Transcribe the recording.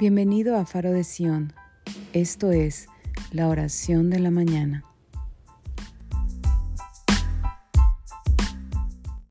Bienvenido a Faro de Sion. Esto es la oración de la mañana.